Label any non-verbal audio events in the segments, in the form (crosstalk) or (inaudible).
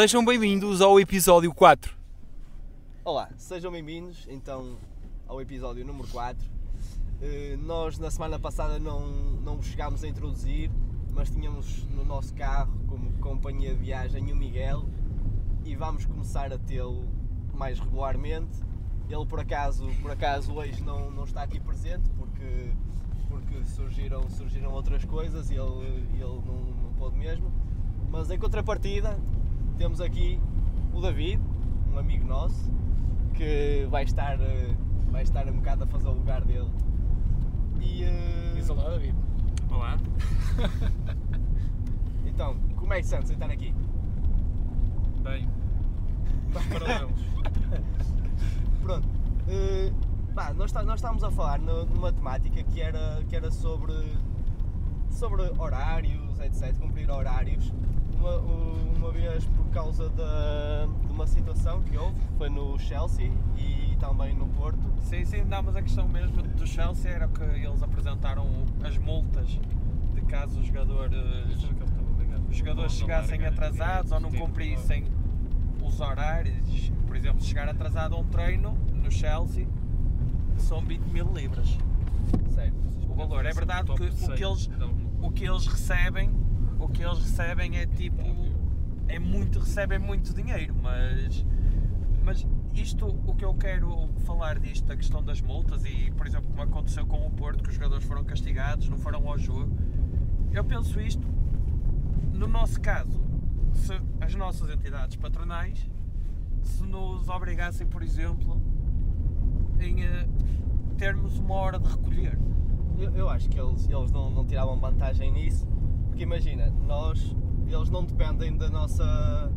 Sejam bem-vindos ao episódio 4. Olá, sejam bem-vindos então ao episódio número 4. Eh, Nós na semana passada não, não chegámos a introduzir, mas tínhamos no nosso carro como companhia de viagem o Miguel e vamos começar a tê-lo mais regularmente. Ele por acaso, por acaso hoje não, não está aqui presente porque, porque surgiram, surgiram outras coisas e ele, ele não, não pôde mesmo. Mas em contrapartida temos aqui o David, um amigo nosso, que vai estar, eh, vai estar um bocado a fazer o lugar dele. E eh, Diz olá, David. Olá. (laughs) então, como é que se sente estar aqui? Bem. (laughs) Paralelos. Pronto. eh, pá, nós, tá- nós estávamos a falar no- numa temática que era, que era sobre, sobre horários, etc. Cumprir horários. Uma, uma vez por causa da, de uma situação que houve, foi no Chelsea e também no Porto. Sim, sim, não, mas a questão mesmo do Chelsea era que eles apresentaram as multas de caso os jogadores, os jogadores chegassem atrasados ou não cumprissem os horários. Por exemplo, chegar atrasado a um treino no Chelsea, são 20 mil libras Certo. o valor. É verdade que o que eles, o que eles recebem, o que eles recebem é tipo, é muito, recebem muito dinheiro, mas, mas isto, o que eu quero falar disto, da questão das multas e, por exemplo, como aconteceu com o Porto, que os jogadores foram castigados, não foram ao jogo, eu penso isto, no nosso caso, se as nossas entidades patronais, se nos obrigassem, por exemplo, em eh, termos uma hora de recolher. Eu, eu acho que eles, eles não, não tiravam vantagem nisso, porque imagina, nós, eles não dependem da nossa.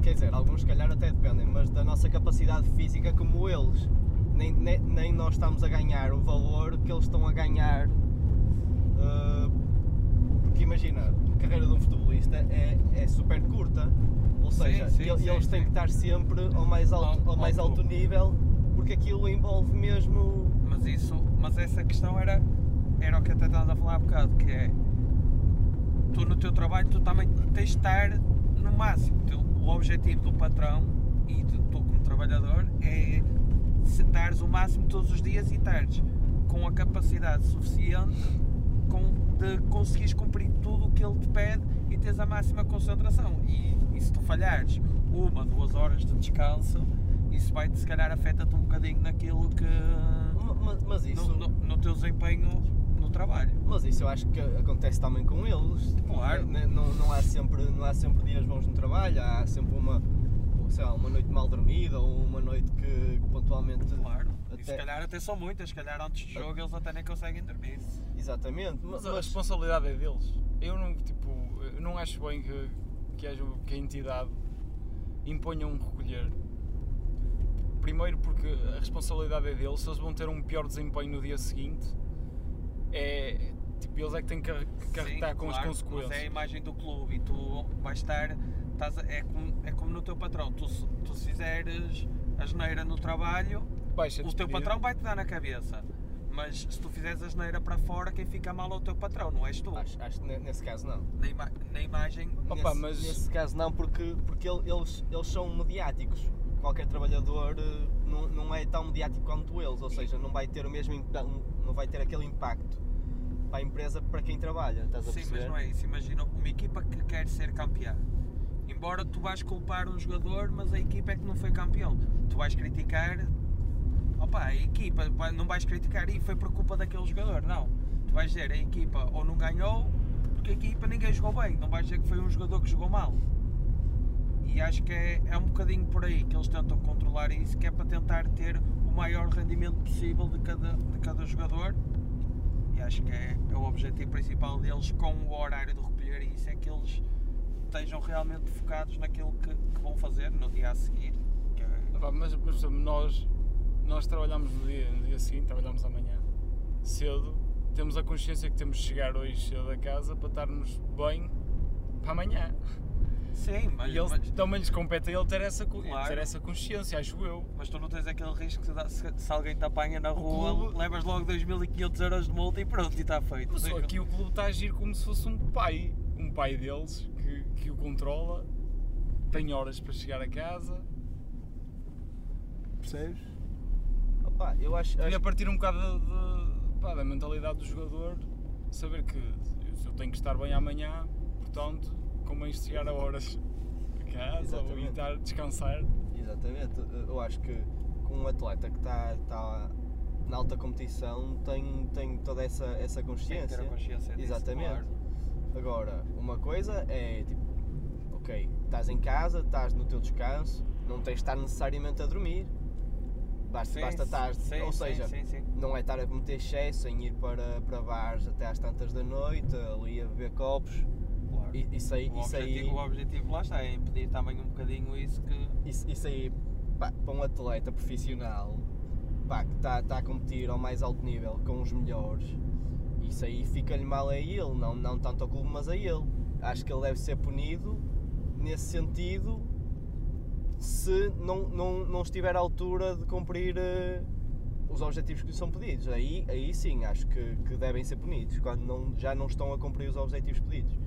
Quer dizer, alguns se calhar até dependem, mas da nossa capacidade física como eles. Nem, nem, nem nós estamos a ganhar o valor que eles estão a ganhar. uh, porque imagina, a carreira de um futebolista é, é super curta. Ou seja, sim, sim, eles têm sim. que estar sempre ao mais alto, Ao- ao mais alto nível, porque aquilo envolve mesmo. Mas isso, mas essa questão era, era o que até estávamos a falar há bocado, que é tu no teu trabalho tu também tens de estar no máximo. Tu- O objetivo do patrão e de tu como trabalhador é se dares o máximo todos os dias e estares com a capacidade suficiente de conseguires cumprir tudo o que ele te pede e teres a máxima concentração. E, e se tu falhares uma, duas horas de descanso, isso vai-te se calhar afeta-te um bocadinho naquilo que Ma- ma- Mas isso. no, no, no teu desempenho trabalho. Mas isso eu acho que acontece também com eles. Claro. Não, não, não há sempre, não há sempre dias bons no trabalho, há sempre uma, sei lá, uma noite mal dormida ou uma noite que pontualmente. Claro. E se Até- calhar até são muitas, se calhar antes do jogo eles até nem conseguem dormir. Exatamente. ma- Mas a Mas, responsabilidade é deles. Eu não, tipo, eu não acho bem que, que, haja, que a entidade imponha um recolher. Primeiro porque a responsabilidade é deles, se eles vão ter um pior desempenho no dia seguinte, é tipo, eles é que têm que car- que carregar Sim, com claro, as Mas é a consequências. imagem do clube e tu vais estar. estás a- é, como, é como no teu patrão. Tu, se- tu se fizeres asneira no trabalho, Baixa o teu patrão vai-te dar na cabeça. Mas se tu fizeres asneira para fora, quem fica mal é o teu patrão, não és tu. acho, acho que ne- nesse caso não. Na, ima- na imagem. Opa, nesse, mas- nesse caso não, porque, porque el- eles, eles são mediáticos. Qualquer trabalhador eh, não, não é tão mediático quanto eles, ou seja, não vai ter o mesmo não vai ter aquele impacto para a empresa para quem trabalha, estás a Sim, perceber? mas não é isso. Imagina uma equipa que quer ser campeã. Embora tu vais culpar um jogador, mas a equipa é que não foi campeão. Tu vais criticar. Opa, a equipa, não vais criticar e foi por culpa daquele jogador, não. Tu vais dizer a equipa ou não ganhou, porque a equipa ninguém jogou bem. Não vais dizer que foi um jogador que jogou mal. E acho que é, é um bocadinho por aí que eles tentam controlar isso, que é para tentar ter o maior rendimento possível de cada, de cada jogador. E acho que é, é o objetivo principal deles com o horário de recolher isso é que eles estejam realmente focados naquilo que, que vão fazer no dia a seguir. é- Pá, mas, mas nós, nós trabalhamos no dia, no dia seguinte, trabalhamos amanhã cedo, temos a consciência que temos de chegar hoje cedo a casa para estarmos bem para amanhã. Sim, mas, e eles, mas, também lhes compete a ele ter essa, Claro. ter essa consciência, acho eu. mas tu não tens aquele risco de se, se alguém te apanha na rua, clube- levas logo 2.500 euros de multa e pronto, e está feito. Mas só aqui o clube está a agir como se fosse um pai, um pai deles que, que o controla tem horas para chegar a casa. Percebes? Opa, eu acho, E acho a partir um bocado de- de- pá, da mentalidade do jogador, saber que eu tenho que estar bem amanhã, portanto, convém chegar a horas a casa ou ir estar descansar. Exatamente. Eu acho que com um atleta que está tá na alta competição tem, tem toda essa, essa Tem que consciência. ter a consciência disso, Exatamente. claro. Agora, uma coisa é tipo, ok, estás em casa, estás no teu descanso, não tens de estar necessariamente a dormir. Basta, Sim, basta estar, sim, ou sim, seja, sim, sim. não é estar a cometer excesso em ir para, para bares até às tantas da noite, ali a beber copos. Isso aí, O isso aí, objetivo, o objetivo lá está, é impedir também um bocadinho isso que. isso, isso aí pá, para um atleta profissional pá, que está tá a competir ao mais alto nível com os melhores, isso aí fica-lhe mal a ele, não, não tanto ao clube, mas a ele. Acho que ele deve ser punido nesse sentido se não, não, não estiver à altura de cumprir eh, os objetivos que lhe são pedidos. Aí, aí sim, acho que, que devem ser punidos, quando não, já não estão a cumprir os objetivos pedidos.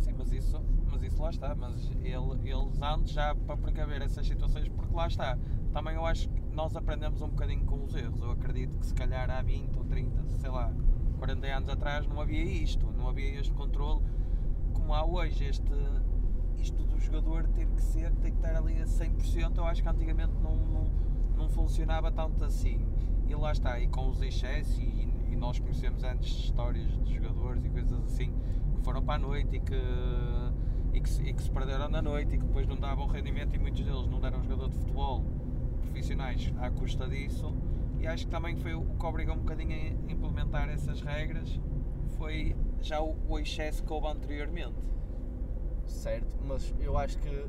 Sim, mas isso, mas isso lá está. Mas ele, eles antes já para precaver essas situações, porque lá está. Também eu acho que nós aprendemos um bocadinho com os erros. Eu acredito que se calhar há 20 ou 30, sei lá, 40 anos atrás não havia isto, não havia este controle como há hoje. Este, isto do jogador ter que ser, ter que estar ali a 100%, eu acho que antigamente não, não, não funcionava tanto assim. E lá está, e com os excessos, e, e nós conhecemos antes histórias de jogadores e coisas assim que foram para a noite e que, e que, e que se perderam na noite e que depois não davam rendimento e muitos deles não deram jogador de futebol profissionais à custa disso. E acho que também foi o que obrigou um bocadinho a implementar essas regras foi já o, o excesso que houve anteriormente. certo? Mas eu acho que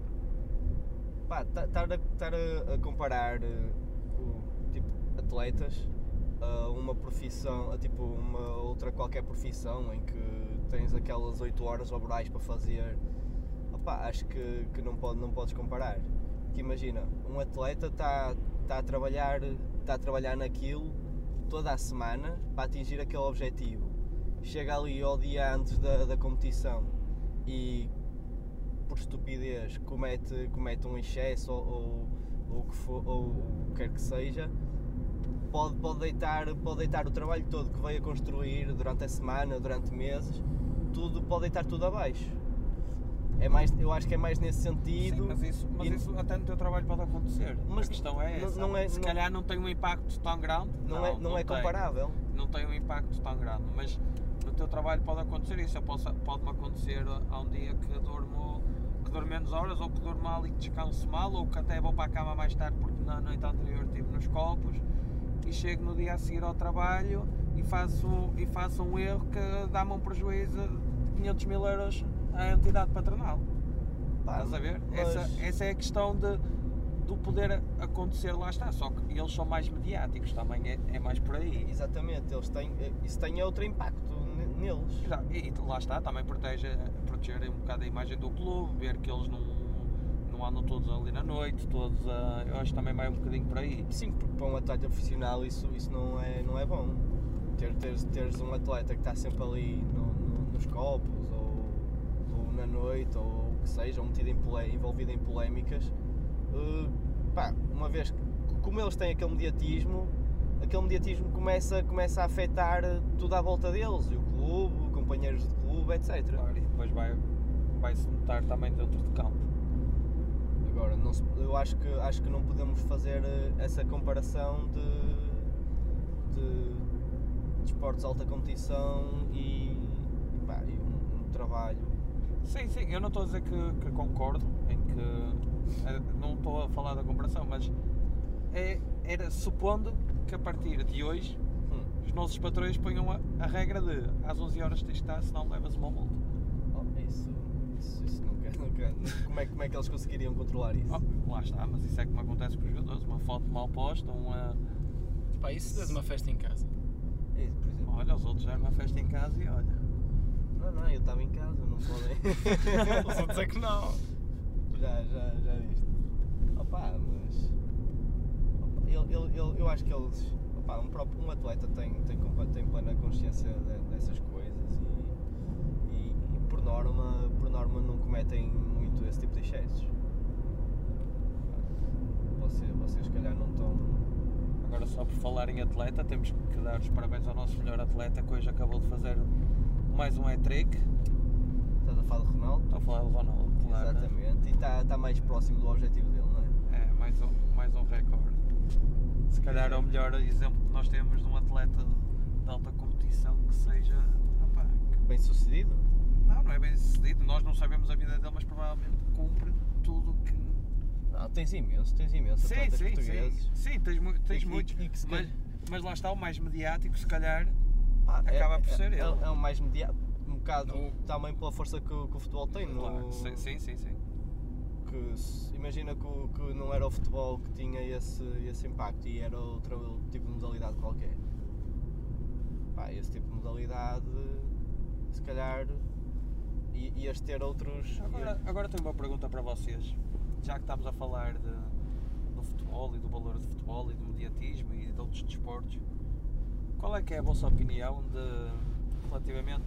estar a, a, a comparar eh, o, tipo, atletas a uma profissão, a tipo uma outra qualquer profissão em que tens aquelas 8 horas laborais para fazer, acho que, que não, pode, não podes comparar. Porque imagina, um atleta está tá a trabalhar está a trabalhar naquilo toda a semana para atingir aquele objetivo. Chega ali ao dia antes da, da competição e por estupidez comete, comete um excesso ou, ou, ou que for, ou o que quer que seja, pode, pode, deitar, pode deitar o trabalho todo que veio a construir durante a semana, durante meses, tudo, pode deitar tudo abaixo. É mais, eu acho que é mais nesse sentido. Sim, mas isso, mas e- isso até no teu trabalho pode acontecer. Mas a questão é não- essa. não é- Se não- calhar não tem um impacto tão grande. não, é, não, é tem. comparável. Não tem um impacto tão grande. Mas no teu trabalho pode acontecer isso. Pode-me acontecer há um dia que durmo, que durmo menos horas, ou que durmo mal e que descanso mal, ou que até vou para a cama mais tarde porque na noite anterior estive nos copos e chego no dia a seguir ao trabalho e faço, e faço um erro que dá-me um prejuízo de 500 mil euros à entidade patronal. Pá, Estás a ver? mas- Essa, essa é a questão de, do poder acontecer, lá está. Só que eles são mais mediáticos, também é, é mais por aí. Exatamente, eles têm, isso tem outro impacto ne- neles. Já, E, lá está, também protege, proteger um bocado a imagem do clube, ver que eles não, não andam todos ali na noite, todos a, Eu acho que também vai um bocadinho por aí. Sim, porque para um atleta profissional isso, isso não, é, não é bom. Ter, teres, teres um atleta que está sempre ali no- no- nos copos ou, ou na noite ou o que seja, ou metido em pole- envolvido em polémicas, eh, pá, uma vez que, como eles têm aquele mediatismo, aquele mediatismo começa, começa a afetar tudo à volta deles, e o clube, companheiros de clube, etc. Claro, e depois vai, vai se notar também dentro de campo. Agora, não se- eu acho que, acho que não podemos fazer eh, essa comparação de, de desportos de alta competição e, pá, e um, um trabalho. Sim, sim, eu não estou a dizer que, que concordo em que. eh, Não estou a falar da comparação, mas é, era supondo que a partir de hoje Hum, os nossos patrões ponham a, a regra de às 11 horas tens de estar, senão levas uma multa. oh, isso, isso, isso (laughs) Como é, como é que eles conseguiriam controlar isso? Oh, lá está, mas isso é como acontece com os jogadores. Uma foto mal posta, uma. Pá, e se tens uma festa em casa? É, por exemplo, Olha, os outros já uma festa em casa e olha. não, não, eu estava em casa, não podem. Os outros é que não. já, já, já viste. Opa, mas. opa, ele, ele, ele- eu acho que eles. Opa, um, próprio, um atleta tem, tem, compa- tem plena consciência de- dessas coisas e, e, e por, norma, por norma não cometem muito muito esse tipo de excessos. Você, vocês se calhar não estão. Agora, só por falar em atleta, temos que dar os parabéns ao nosso melhor atleta que hoje acabou de fazer mais um hat-trick. Estás a falar de Ronaldo? Estou a falar do Ronaldo, claro. né? Exatamente. E está está mais próximo do objetivo dele, não é? É, mais um, mais um recorde. Se calhar é o melhor exemplo que nós temos de um atleta de alta competição que seja. Bem sucedido? Não, não é bem sucedido. Nós não sabemos a vida dele, mas provavelmente cumpre tudo o que. Não, tens imenso, tens imenso. Sim, sim, portugueses. sim. Sim, tens, tens E- e- muitos. e se mas, calhar- mas lá está o mais mediático, se calhar. Pá, Acaba por é, ser é, ele. É, o mais mediático. Um bocado Não. também pela força que, o- que o futebol tem. No, sim, sim, sim, sim. que imagina que, o- que não era o futebol que tinha esse, esse impacto e era outro tipo de modalidade qualquer. Pá, esse tipo de modalidade, se calhar, i- ias ter outros. Agora, agora tenho uma pergunta para vocês. Já que estamos a falar de, do futebol e do valor do futebol e do mediatismo e de outros desportos, qual é que é a vossa opinião de, relativamente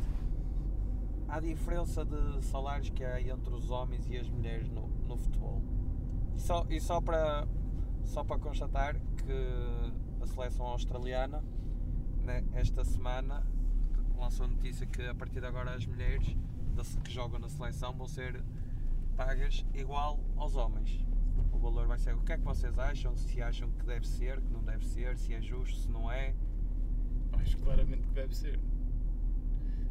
à diferença de salários que há entre os homens e as mulheres no, no futebol? E só, e só para só para constatar que a seleção australiana né, esta semana lançou a notícia que a partir de agora as mulheres que jogam na seleção vão ser pagas igual aos homens. O valor vai ser. O que é que vocês acham? Se acham que deve ser, que não deve ser, se é justo, se não é? Acho claramente que deve ser.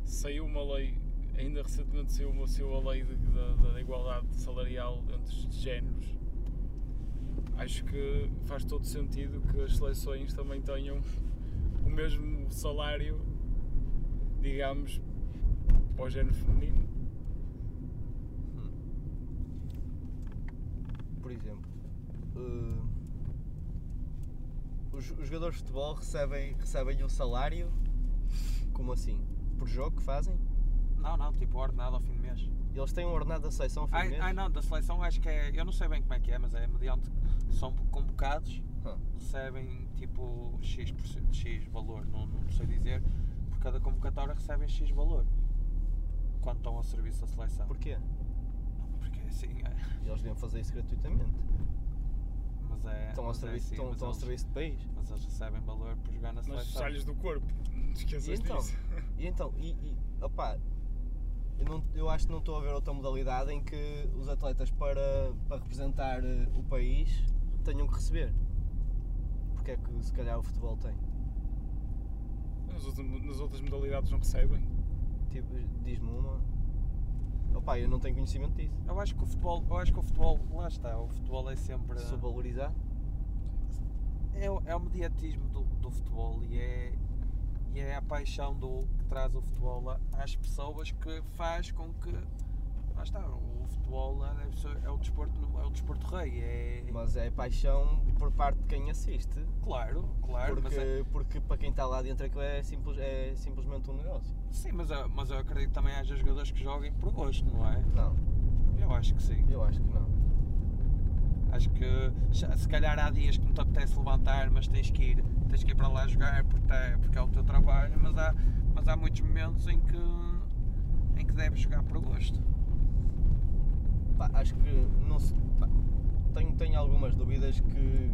Saiu uma lei, ainda recentemente saiu, uma, saiu a lei da igualdade salarial entre os géneros. Acho que faz todo sentido que as seleções também tenham o mesmo salário, digamos, para o género feminino. Por exemplo, eh, os, os jogadores de futebol recebem, recebem um salário, como assim? Por jogo que fazem? Não, não, tipo ordenado ao fim do mês. Eles têm um ordenado da seleção ao fim do Ai, mês? ai não, da seleção acho que é. Eu não sei bem como é que é, mas é mediante. São convocados, Ah. recebem tipo X, X valor, não, não sei dizer. Por cada convocatória recebem X valor. Quando estão ao serviço da seleção. Porquê? Porque assim é. Eles deviam fazer isso gratuitamente. Mas é. Estão ao mas é serviço, assim, estão, mas estão ao eles- serviço do país. Mas eles recebem valor por jogar na Mas seleção. sai-lhes do corpo, esqueças E então? disso. (laughs) E então, e, e opá, eu, não, eu acho que não estou a ver outra modalidade em que os atletas para, para representar eh, o país tenham que receber. Porque é que se calhar o futebol tem? Nas outras, nas outras modalidades não recebem. Tipo, diz-me uma. Opá, eu não tenho conhecimento disso. Eu acho que o futebol, eu acho que o futebol, lá está, o futebol é sempre. Subvalorizar? É, o- é o mediatismo do, do futebol e é, e é a paixão do, que traz o futebol a- às pessoas que faz com que. Lá está, o futebol ser- é o desporto, é o desporto rei. É, Mas é paixão por parte de quem assiste. Claro, claro, porque, é, porque para quem está lá dentro aquilo é, simples, é simplesmente um negócio. sim, mas, eu- mas eu acredito que também haja jogadores que joguem por gosto, não é? Não, Eu acho que sim. eu acho que não. Acho que se calhar há dias que não te apetece levantar, mas tens que ir, tens que ir para lá jogar porque, é- porque é o teu trabalho, mas há, mas há muitos momentos em que, em que deves jogar por gosto. Pá, acho que não se, pá, tenho, tenho algumas dúvidas que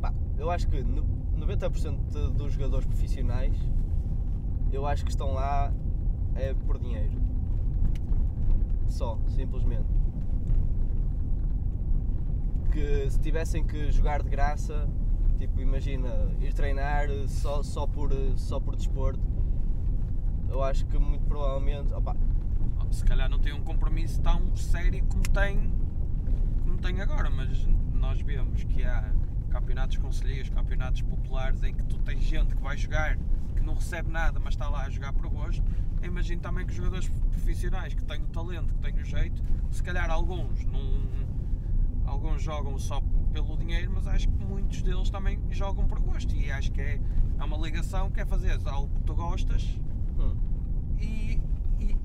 pá, eu acho que no- 90% de- dos jogadores profissionais eu acho que estão lá é por dinheiro. Só, simplesmente. Que se tivessem que jogar de graça, tipo, imagina, ir treinar só, só, por, só por desporto, eu acho que muito provavelmente. opá, Se calhar não tem um compromisso tão sério como tem, como tem agora, mas nós vemos que há campeonatos conselheiros, campeonatos populares em que tu tens gente que vai jogar, que não recebe nada, mas está lá a jogar por gosto. Imagino também que os jogadores profissionais que têm o talento, que têm o jeito, se calhar alguns não, alguns jogam só pelo dinheiro, mas acho que muitos deles também jogam por gosto e acho que é, é uma ligação que é fazer algo que tu gostas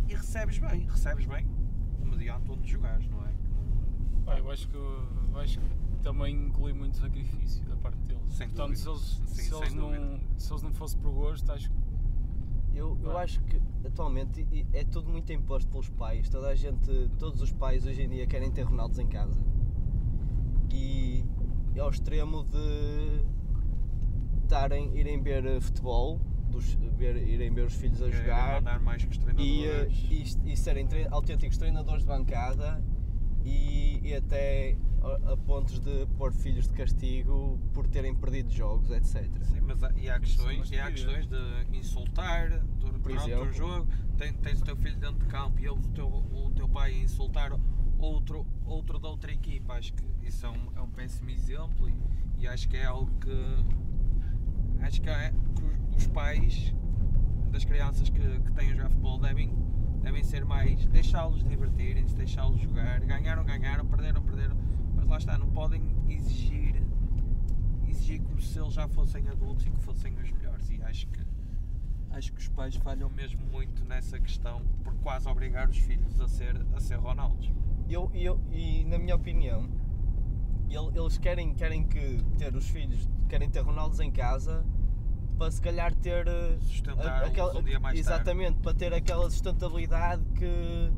e, recebes bem, recebes bem mediante onde jogares, não é? Pá, eu acho que, eu acho que também inclui muito sacrifício da parte deles. Sem Portanto, dúvida. se eles, Sim, se, sem eles não, se eles não fossem por gosto, acho que Eu, eu acho que atualmente é tudo muito imposto pelos pais. Toda a gente, todos os pais hoje em dia querem ter Ronaldos em casa. E é ao extremo de estarem, irem ver eh, futebol, dos, ver, irem ver os filhos a Querem jogar mandar mais que os e, eh, treinadores. e, e serem tre- autênticos treinadores de bancada e, e até a, a pontos de pôr filhos de castigo por terem perdido jogos, etc. Sim, mas há, e há questões, e há questões de insultar dur- durante exemplo. um jogo. Tem- tens o teu filho dentro de campo e ouves o teu, o teu pai a insultar outro, outro da outra equipa. Acho que isso é um, é um péssimo exemplo e, e acho que é algo que acho que, é, que os- pais das crianças que, que têm a jogar futebol devem, devem ser mais deixá-los divertirem-se, deixá-los jogar. Ganharam, ganharam, perderam, perderam. Mas lá está, não podem exigir exigir como se eles já fossem adultos e que fossem os melhores. E acho que acho que os pais falham mesmo muito nessa questão por quase obrigar os filhos a ser, a ser Ronaldos. Eu, eu, e na minha opinião, ele- eles querem, querem que ter os filhos, querem ter Ronaldos em casa para se calhar ter eh, Sustentar-los um dia mais exatamente, para ter aquela sustentabilidade que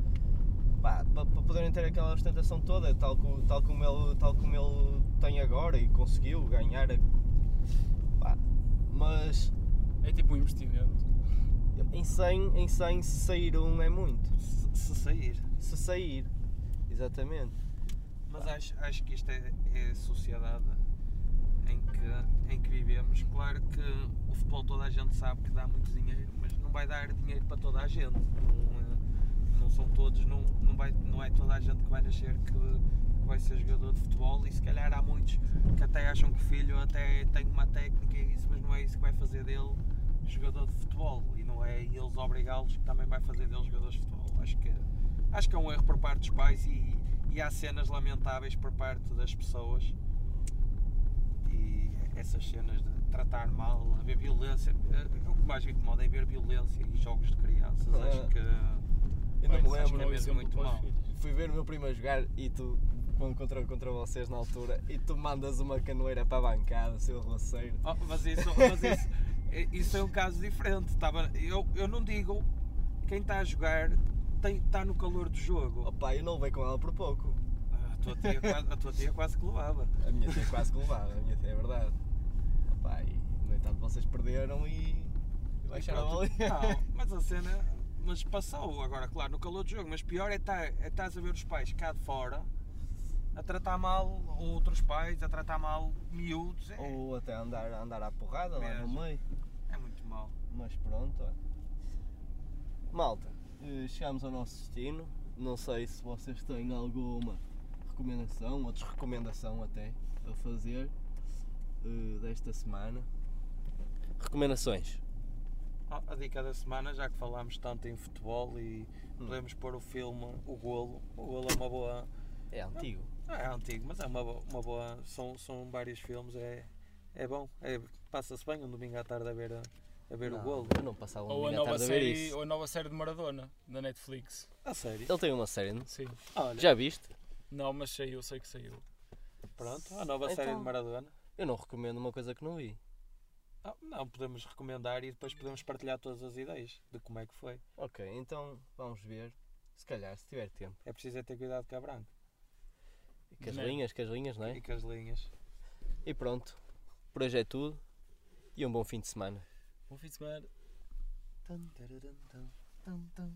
pá, para, para poderem ter aquela sustentação toda, tal, tal, como ele, tal como ele tem agora e conseguiu ganhar. a- pá, mas É tipo um investimento. em 100, em 100 se sair um é muito. Se, se sair. Se sair, exatamente. Mas acho, acho que isto é, é sociedade em que, em que vivemos. Claro que o futebol toda a gente sabe que dá muito dinheiro, mas não vai dar dinheiro para toda a gente. Não, é- não são todos, não, não, vai, não é toda a gente que vai nascer que, que vai ser jogador de futebol e se calhar há muitos que até acham que o filho até tem uma técnica e isso, mas não é isso que vai fazer dele jogador de futebol e não é eles obrigá-los que também vai fazer dele jogadores de futebol. Acho que, acho que é um erro por parte dos pais e, e há cenas lamentáveis por parte das pessoas e essas cenas de tratar mal, haver violência. eh, O que mais me incomoda é ver violência e jogos de crianças. Ah. Acho que não me lembro. é mesmo muito filhos. fui ver o meu primo a jogar e tu contra, contra vocês na altura e tu mandas uma canoeira para a bancada, seu roceiro. Oh, mas isso, (laughs) mas isso, eh, isso é um caso diferente. Estava, eu, eu não digo quem está a jogar tem, está no calor do jogo. Opa, eu não levei com ela por pouco. A tua tia quase, a tua tia quase que levava. A minha tia quase que levava, a minha tia é verdade. Opa, e no entanto vocês perderam e, e baixaram a Pronto. bola. Não, (laughs) mas a cena. Mas passou agora, claro, no calor do jogo. Mas pior é estar é estás a ver os pais cá de fora a tratar mal outros pais, a tratar mal miúdos. É, Ou até andar, andar à porrada lá no Mesmo. meio. é muito mal. Mas pronto, olha. Malta, eh, chegamos ao nosso destino. Não sei se vocês têm alguma recomendação ou desrecomendação até a fazer eh, desta semana. Recomendações. Ah, A dica da semana, já que falámos tanto em futebol e Hum. podemos pôr o filme O Golo. O Golo é uma boa. É antigo. Ah, é antigo, mas é uma, uma boa. São, são vários filmes, é, é bom. É, Passa-se bem um domingo à tarde a ver, a, a ver o Não, Golo. Eu não passava um Ou a, domingo à nova tarde a ver série, isso. ou a nova série de Maradona, da Netflix. A sério? Ele tem uma série, não? Sim. Olha, Já viste? Não, mas saiu, sei que saiu. pronto, a nova série Então. de Maradona. Eu não recomendo uma coisa que não vi. Ah, não, podemos recomendar e depois podemos partilhar todas as ideias de como é que foi. Ok, então vamos ver. Se calhar, se tiver tempo. É preciso é ter cuidado com a branca E com as Não. linhas, com as linhas, não é? e com as linhas. E pronto. Por hoje é tudo. E um bom fim de semana. Bom fim de semana. Tum, tararã, tum, tum, tum.